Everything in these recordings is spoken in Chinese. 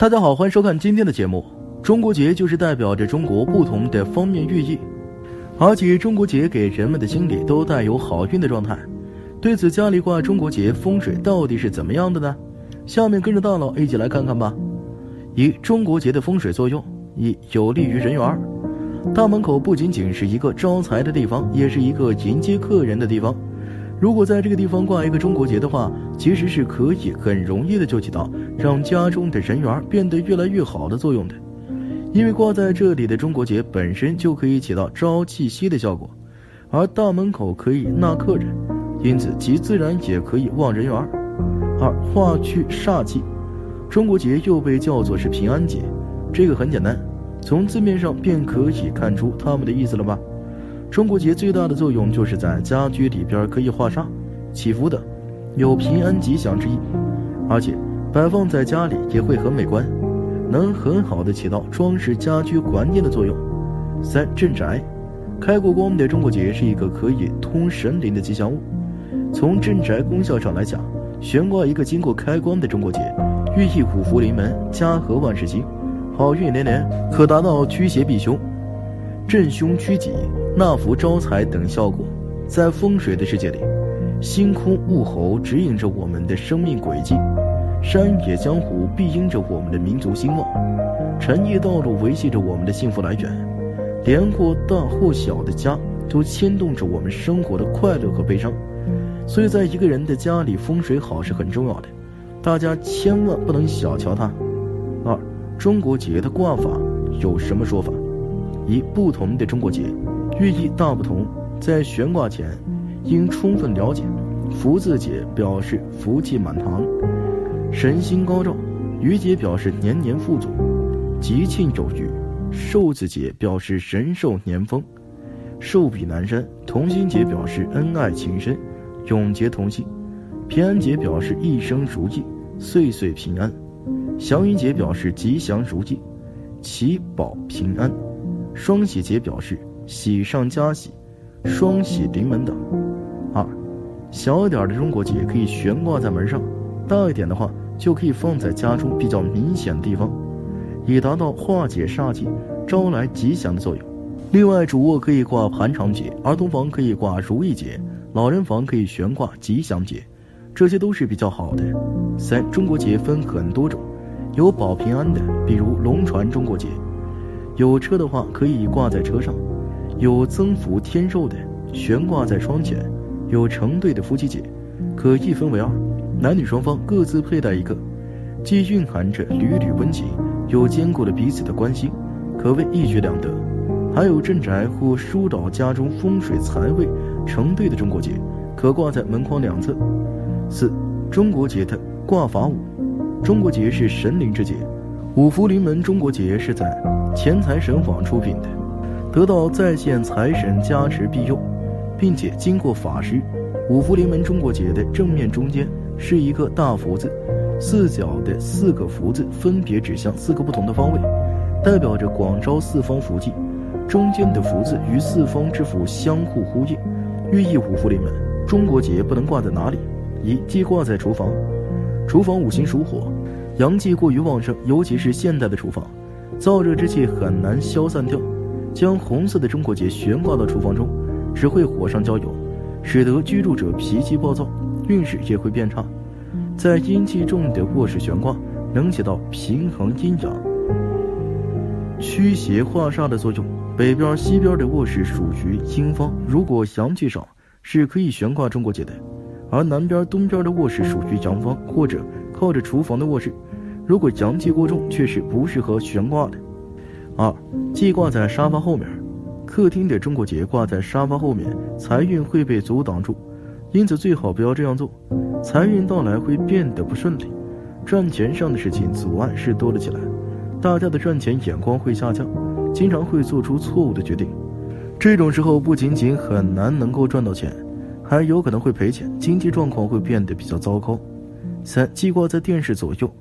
大家好，欢迎收看今天的节目。中国结就是代表着中国不同的方面寓意，而且中国结给人们的心里都带有好运的状态。对此，家里挂中国结风水到底是怎么样的呢？下面跟着大佬一起来看看吧。一、中国结的风水作用：一、有利于人缘。大门口不仅仅是一个招财的地方，也是一个迎接客人的地方。如果在这个地方挂一个中国结的话，其实是可以很容易的就起到让家中的人缘变得越来越好的作用的。因为挂在这里的中国结本身就可以起到招气息的效果，而大门口可以纳客人，因此其自然也可以旺人缘。二化去煞气，中国结又被叫做是平安结，这个很简单，从字面上便可以看出他们的意思了吧。中国结最大的作用就是在家居里边可以化煞、祈福的，有平安吉祥之意，而且摆放在家里也会很美观，能很好的起到装饰家居环境的作用。三镇宅，开过光的中国结是一个可以通神灵的吉祥物。从镇宅功效上来讲，悬挂一个经过开光的中国结，寓意五福临门、家和万事兴、好运连连，可达到驱邪避凶、镇凶驱吉。纳福招财等效果，在风水的世界里，星空物候指引着我们的生命轨迹，山野江湖庇荫着我们的民族兴旺，产业道路维系着我们的幸福来源，连或大或小的家都牵动着我们生活的快乐和悲伤。所以，在一个人的家里，风水好是很重要的，大家千万不能小瞧它。二，中国结的挂法有什么说法？一，不同的中国结。寓意大不同，在悬挂前应充分了解。福字节表示福气满堂、神星高照；余节表示年年富足、吉庆有余；寿字节表示神寿年丰、寿比南山；同心节表示恩爱情深、永结同心；平安节表示一生如意、岁岁平安；祥云节表示吉祥如意、祈保平安；双喜节表示。喜上加喜，双喜临门等。二，小一点的中国结可以悬挂在门上，大一点的话就可以放在家中比较明显的地方，以达到化解煞气、招来吉祥的作用。另外，主卧可以挂盘长结，儿童房可以挂如意结，老人房可以悬挂吉祥结，这些都是比较好的。三，中国结分很多种，有保平安的，比如龙船中国结；有车的话可以挂在车上。有增福添寿的，悬挂在窗前；有成对的夫妻节，可一分为二，男女双方各自佩戴一个，既蕴含着缕缕温情，又兼顾了彼此的关心，可谓一举两得。还有镇宅或疏导家中风水财位成对的中国结，可挂在门框两侧。四、中国结的挂法五，中国结是神灵之结，五福临门中国结是在钱财神坊出品的。得到在线财神加持庇佑，并且经过法师，五福临门中国结的正面中间是一个大福字，四角的四个福字分别指向四个不同的方位，代表着广招四方福气。中间的福字与四方之福相互呼应，寓意五福临门。中国结不能挂在哪里？一忌挂在厨房，厨房五行属火，阳气过于旺盛，尤其是现代的厨房，燥热之气很难消散掉。将红色的中国结悬挂到厨房中，只会火上浇油，使得居住者脾气暴躁，运势也会变差。在阴气重的卧室悬挂，能起到平衡阴阳、驱邪化煞的作用。北边、西边的卧室属于阴方，如果阳气少，是可以悬挂中国结的；而南边、东边的卧室属于阳方，或者靠着厨房的卧室，如果阳气过重，却是不适合悬挂的。二，忌挂在沙发后面。客厅的中国结挂在沙发后面，财运会被阻挡住，因此最好不要这样做。财运到来会变得不顺利，赚钱上的事情阻碍是多了起来，大家的赚钱眼光会下降，经常会做出错误的决定。这种时候不仅仅很难能够赚到钱，还有可能会赔钱，经济状况会变得比较糟糕。三，忌挂在电视左右。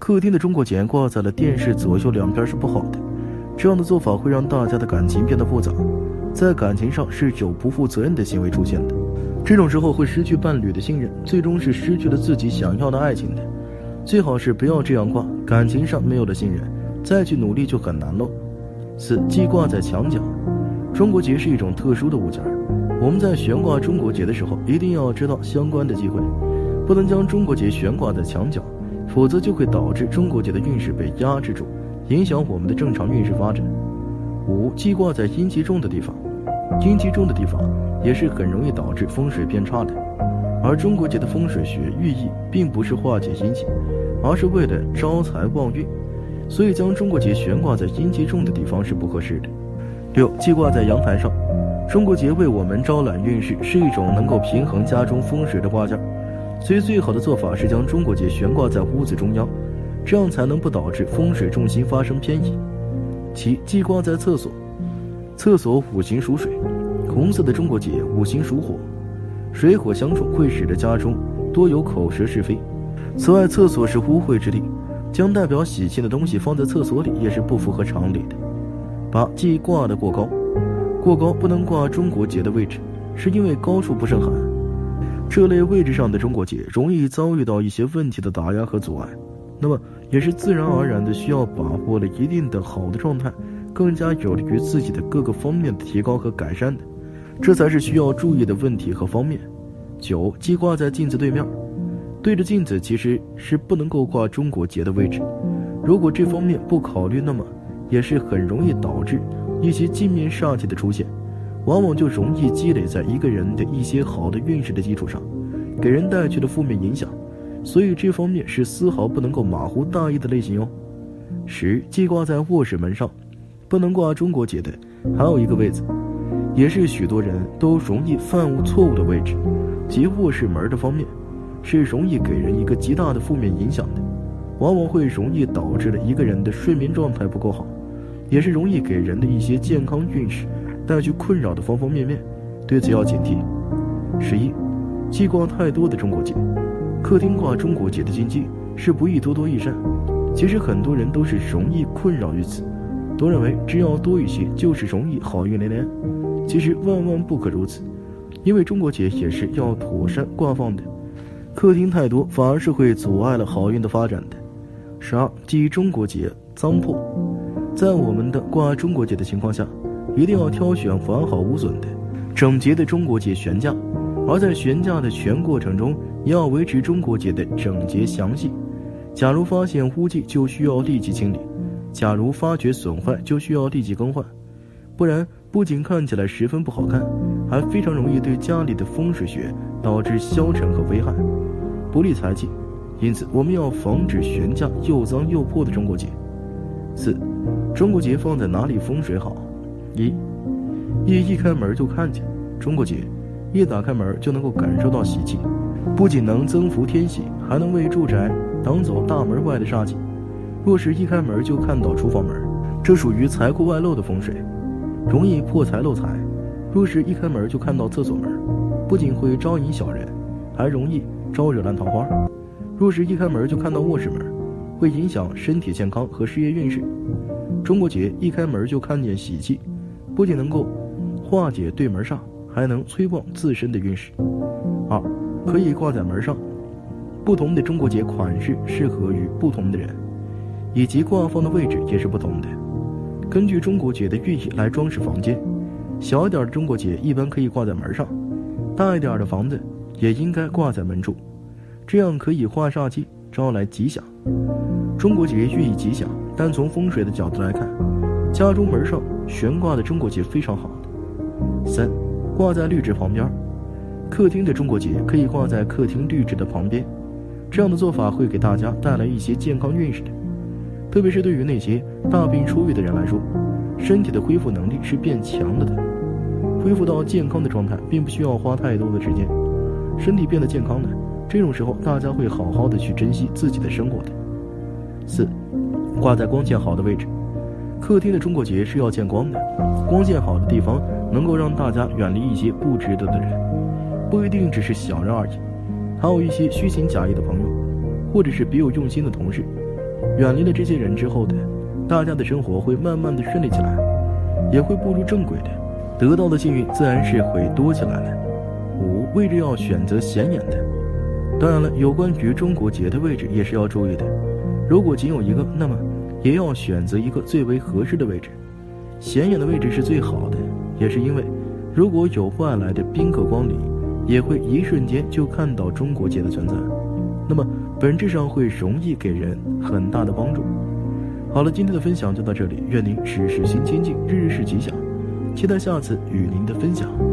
客厅的中国结挂在了电视左右两边是不好的。这样的做法会让大家的感情变得复杂，在感情上是有不负责任的行为出现的。这种时候会失去伴侣的信任，最终是失去了自己想要的爱情的。最好是不要这样挂，感情上没有了信任，再去努力就很难喽。四忌挂在墙角，中国结是一种特殊的物件我们在悬挂中国结的时候，一定要知道相关的忌讳，不能将中国结悬挂在墙角，否则就会导致中国结的运势被压制住，影响我们的正常运势发展。五忌挂在阴气重的地方，阴气重的地方也是很容易导致风水变差的。而中国结的风水学寓意并不是化解阴气，而是为了招财旺运，所以将中国结悬挂在阴气重的地方是不合适的。六忌挂在阳台上，中国结为我们招揽运势，是一种能够平衡家中风水的挂件，所以最好的做法是将中国结悬挂在屋子中央，这样才能不导致风水重心发生偏移。七忌挂在厕所，厕所五行属水，红色的中国结五行属火。水火相冲会使得家中多有口舌是非。此外，厕所是污秽之地，将代表喜庆的东西放在厕所里也是不符合常理的。八忌挂的过高，过高不能挂中国结的位置，是因为高处不胜寒。这类位置上的中国结容易遭遇到一些问题的打压和阻碍，那么也是自然而然的需要把握了一定的好的状态，更加有利于自己的各个方面的提高和改善的。这才是需要注意的问题和方面。九，忌挂在镜子对面，对着镜子其实是不能够挂中国结的位置。如果这方面不考虑，那么也是很容易导致一些镜面煞气的出现，往往就容易积累在一个人的一些好的运势的基础上，给人带去的负面影响。所以这方面是丝毫不能够马虎大意的类型哟。十，记挂在卧室门上，不能挂中国结的还有一个位置。也是许多人都容易犯误错误的位置，即卧室门的方面，是容易给人一个极大的负面影响的，往往会容易导致了一个人的睡眠状态不够好，也是容易给人的一些健康运势带去困扰的方方面面，对此要警惕。十一，忌挂太多的中国结，客厅挂中国结的禁忌是不宜多多益善，其实很多人都是容易困扰于此，都认为只要多一些就是容易好运连连。其实万万不可如此，因为中国结也是要妥善挂放的，客厅太多反而是会阻碍了好运的发展的。十二，忌中国结脏破，在我们的挂中国结的情况下，一定要挑选完好无损的、整洁的中国结悬架，而在悬架的全过程中，也要维持中国结的整洁详细。假如发现污迹，就需要立即清理；假如发觉损坏，就需要立即更换，不然。不仅看起来十分不好看，还非常容易对家里的风水学导致消沉和危害，不利财气。因此，我们要防止悬架又脏又破的中国结。四，中国结放在哪里风水好？一，一一开门就看见中国结，一打开门就能够感受到喜气，不仅能增福天喜，还能为住宅挡走大门外的煞气。若是一开门就看到厨房门，这属于财库外漏的风水。容易破财漏财，若是一开门就看到厕所门，不仅会招引小人，还容易招惹烂桃花。若是一开门就看到卧室门，会影响身体健康和事业运势。中国结一开门就看见喜气，不仅能够化解对门煞，还能催旺自身的运势。二，可以挂在门上，不同的中国结款式适合于不同的人，以及挂放的位置也是不同的。根据中国结的寓意来装饰房间，小一点的中国结一般可以挂在门上，大一点的房子也应该挂在门处，这样可以化煞气，招来吉祥。中国结寓意吉祥，但从风水的角度来看，家中门上悬挂的中国结非常好的。三，挂在绿植旁边，客厅的中国结可以挂在客厅绿植的旁边，这样的做法会给大家带来一些健康运势的。特别是对于那些大病初愈的人来说，身体的恢复能力是变强了的。恢复到健康的状态，并不需要花太多的时间。身体变得健康了，这种时候大家会好好的去珍惜自己的生活的。四，挂在光线好的位置。客厅的中国结是要见光的，光线好的地方能够让大家远离一些不值得的人，不一定只是小人而已，还有一些虚情假意的朋友，或者是别有用心的同事。远离了这些人之后的，大家的生活会慢慢的顺利起来，也会步入正轨的，得到的幸运自然是会多起来了。五位置要选择显眼的，当然了，有关于中国结的位置也是要注意的。如果仅有一个，那么也要选择一个最为合适的位置。显眼的位置是最好的，也是因为，如果有外来的宾客光临，也会一瞬间就看到中国结的存在，那么本质上会容易给人很大的帮助。好了，今天的分享就到这里，愿您事事心清净，日日是吉祥，期待下次与您的分享。